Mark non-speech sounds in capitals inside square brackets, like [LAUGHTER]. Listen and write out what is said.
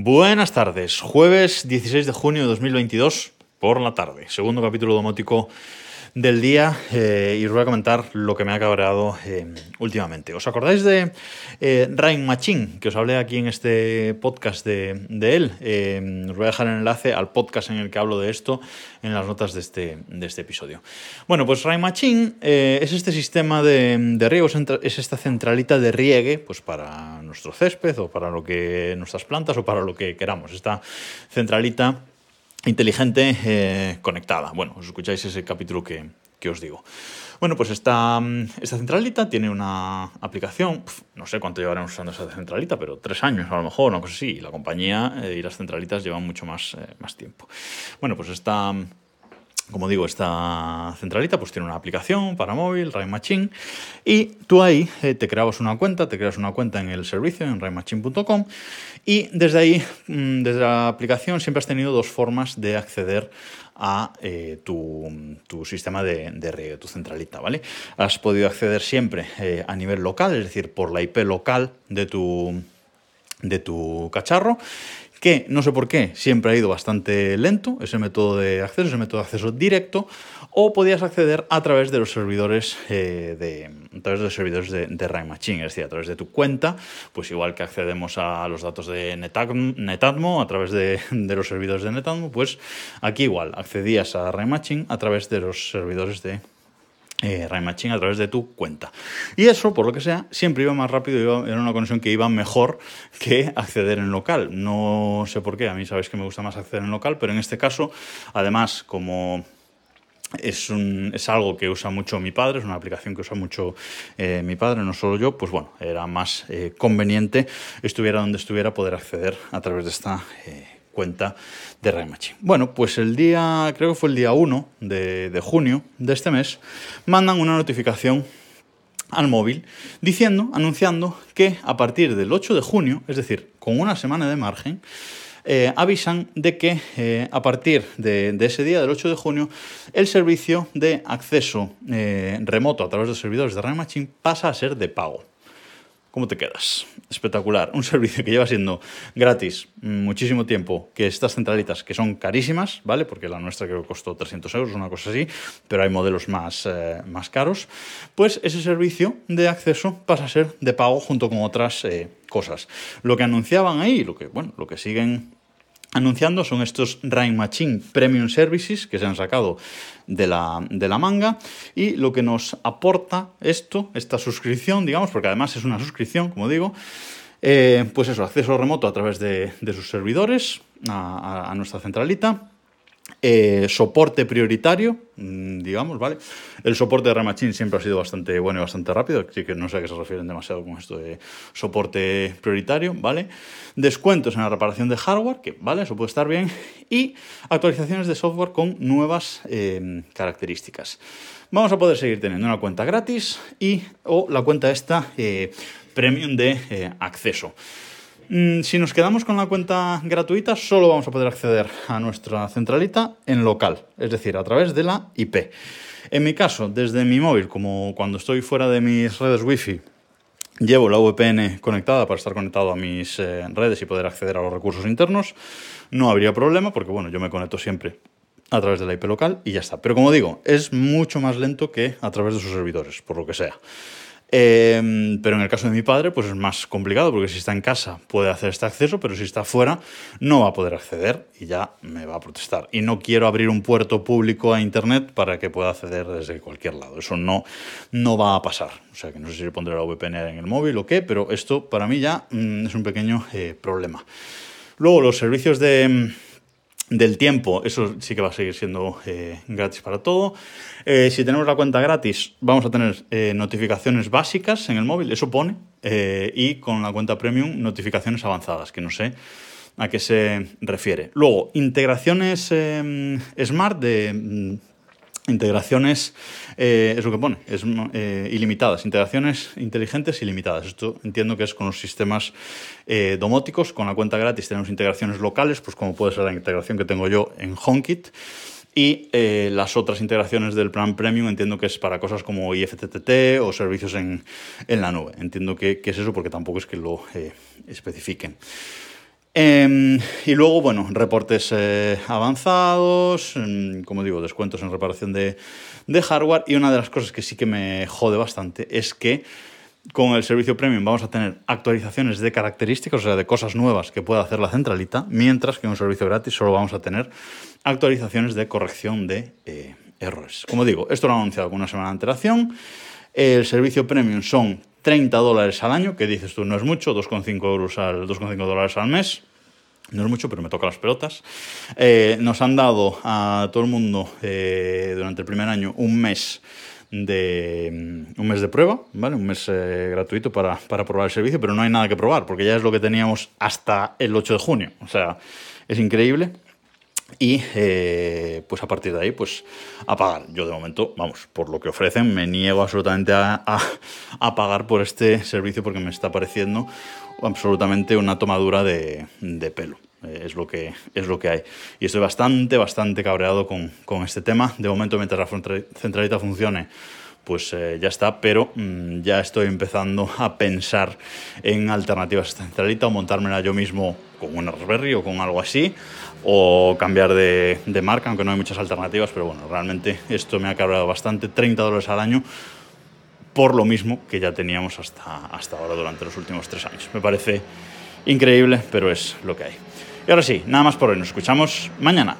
Buenas tardes, jueves 16 de junio de 2022 por la tarde, segundo capítulo domótico del día eh, y os voy a comentar lo que me ha cabreado eh, últimamente. ¿Os acordáis de eh, Rain Machine, que os hablé aquí en este podcast de, él? Os voy a dejar el enlace al podcast en el que hablo de esto en las notas de este, de este episodio. Bueno, pues Rain Machine es este sistema de, de riego, es esta centralita de riegue pues para nuestro césped o para lo que nuestras plantas o para lo que queramos. Esta centralita inteligente eh, conectada. Bueno, os escucháis ese capítulo que, os digo. Bueno, pues esta, esta centralita tiene una aplicación, no sé cuánto llevaremos usando esa centralita, pero tres años a lo mejor, una cosa así, y la compañía eh, y las centralitas llevan mucho más, eh, más tiempo. Bueno, pues esta como digo, esta centralita pues tiene una aplicación para móvil, Rain Machine, y tú ahí eh, te creabas una cuenta, te creas una cuenta en el servicio, en rainmachine.com, y desde ahí, mm, desde la aplicación, siempre has tenido dos formas de acceder a eh, tu, sistema de, de tu centralita, ¿vale? Has podido acceder siempre eh, a nivel local, es decir, por la IP local de tu, de tu cacharro que no sé por qué siempre ha ido bastante lento ese método de acceso, ese método de acceso directo, o podías acceder a través de los servidores eh, de a través de los servidores de, de Machine, es decir, a través de tu cuenta, pues igual que accedemos a los datos de Netatmo, a través de, los servidores de Netatmo, pues aquí igual accedías a Machine a través de los servidores de eh, Machine a través de tu cuenta. Y eso, por lo que sea, siempre iba más rápido, era una conexión que iba mejor que acceder en local. No sé por qué, a mí sabéis que me gusta más acceder en local, pero en este caso, además, como es, es, algo que usa mucho mi padre, es una aplicación que usa mucho eh, mi padre, no solo yo, pues bueno, era más eh, conveniente, estuviera donde estuviera, poder acceder a través de esta eh, cuenta de Raymachi. Bueno, pues el día, creo que fue el día 1 de, junio de este mes, mandan una notificación al móvil diciendo, anunciando que a partir del 8 de junio, es decir, con una semana de margen, eh, avisan de que eh, a partir de, ese día, del 8 de junio, el servicio de acceso eh, remoto a través de los servidores de Machine pasa a ser de pago. ¿Cómo te quedas? Espectacular. Un [LAUGHS] servicio que lleva siendo gratis muchísimo tiempo, que estas centralitas que son carísimas, ¿vale? Porque la nuestra creo que costó 300 euros, una cosa así, pero hay modelos más, eh, más caros, pues ese servicio de acceso pasa a ser de pago junto con otras eh, cosas. Lo que anunciaban ahí, lo que, bueno, lo que siguen anunciando son estos Rain Machine Premium Services que se han sacado de la, de la, manga. Y lo que nos aporta esto, esta suscripción, digamos, porque además es una suscripción, como digo, eh, pues eso, acceso remoto a través de, sus servidores a nuestra centralita, eh, soporte prioritario, mm, digamos, ¿vale? El soporte de Remachine siempre ha sido bastante bueno y bastante rápido, así que no sé a qué se refieren demasiado con esto de soporte prioritario, ¿vale? Descuentos en la reparación de hardware, que, ¿vale? Eso puede estar bien, y actualizaciones de software con nuevas eh, características. Vamos a poder seguir teniendo una cuenta gratis y o la cuenta esta eh, premium de acceso. Mm, si nos quedamos con la cuenta gratuita, solo vamos a poder acceder a nuestra centralita en local, es decir, a través de la IP. En mi caso, desde mi móvil, como cuando estoy fuera de mis redes Wi-Fi, llevo la VPN conectada para estar conectado a mis eh, redes y poder acceder a los recursos internos, no habría problema porque, bueno, yo me conecto siempre a través de la IP local y ya está. Pero como digo, es mucho más lento que a través de sus servidores, por lo que sea. Em, pero en el caso de mi padre, pues es más complicado, porque si está en casa puede hacer este acceso, pero si está fuera no va a poder acceder y ya me va a protestar. Y no quiero abrir un puerto público a Internet para que pueda acceder desde cualquier lado. Eso no, no va a pasar. O sea que no sé si pondré la VPN en el móvil o qué, pero esto para mí ya mm, es un pequeño eh, problema. Luego, los servicios de del tiempo, eso sí que va a seguir siendo eh, gratis para todo. Eh, si tenemos la cuenta gratis, vamos a tener eh, notificaciones básicas en el móvil, eso pone, y con la cuenta premium, notificaciones avanzadas, que no sé a qué se refiere. Luego, integraciones smart de mm, integraciones, eh, es lo que pone, es eh, ilimitadas, integraciones inteligentes ilimitadas. Esto entiendo que es con los sistemas eh, domóticos, con la cuenta gratis tenemos integraciones locales, pues como puede ser la integración que tengo yo en HomeKit. Y las otras integraciones del plan premium entiendo que es para cosas como IFTTT o servicios en, en la nube. Entiendo que, que, es eso porque tampoco es que lo especifiquen. Em, y luego, bueno, reportes eh, avanzados, em, como digo, descuentos en reparación de, hardware. Y una de las cosas que sí que me jode bastante es que con el servicio premium vamos a tener actualizaciones de características, o sea, de cosas nuevas que pueda hacer la centralita, mientras que en un servicio gratis solo vamos a tener actualizaciones de corrección de eh, errores. Como digo, esto lo han anunciado con una semana de antelación. El servicio premium son 30 dólares al año, que dices tú no es mucho, 2,5 euros al 2,5 dólares al mes. No es mucho, pero me toca las pelotas. Eh, nos han dado a todo el mundo eh, durante el primer año un mes de mm, un mes de prueba, ¿vale? Un mes eh, gratuito para, para, probar el servicio, pero no hay nada que probar, porque ya es lo que teníamos hasta el 8 de junio. O sea, es increíble. Y pues a partir de ahí, pues a pagar. Yo de momento, vamos, por lo que ofrecen, me niego absolutamente a, a, a pagar por este servicio porque me está pareciendo absolutamente una tomadura de, de pelo. Eh, es, lo que, es lo que hay. Y estoy bastante, bastante cabreado con, con este tema. De momento, mientras la centralita funcione, pues eh, ya está, pero mmm, ya estoy empezando a pensar en alternativas a centralita o montármela yo mismo con un Raspberry o con algo así, o cambiar de, de, marca, aunque no hay muchas alternativas, pero bueno, realmente esto me ha cabreado bastante, 30 dólares al año por lo mismo que ya teníamos hasta, hasta ahora durante los últimos tres años. Me parece increíble, pero es lo que hay. Y ahora sí, nada más por hoy. Nos escuchamos mañana.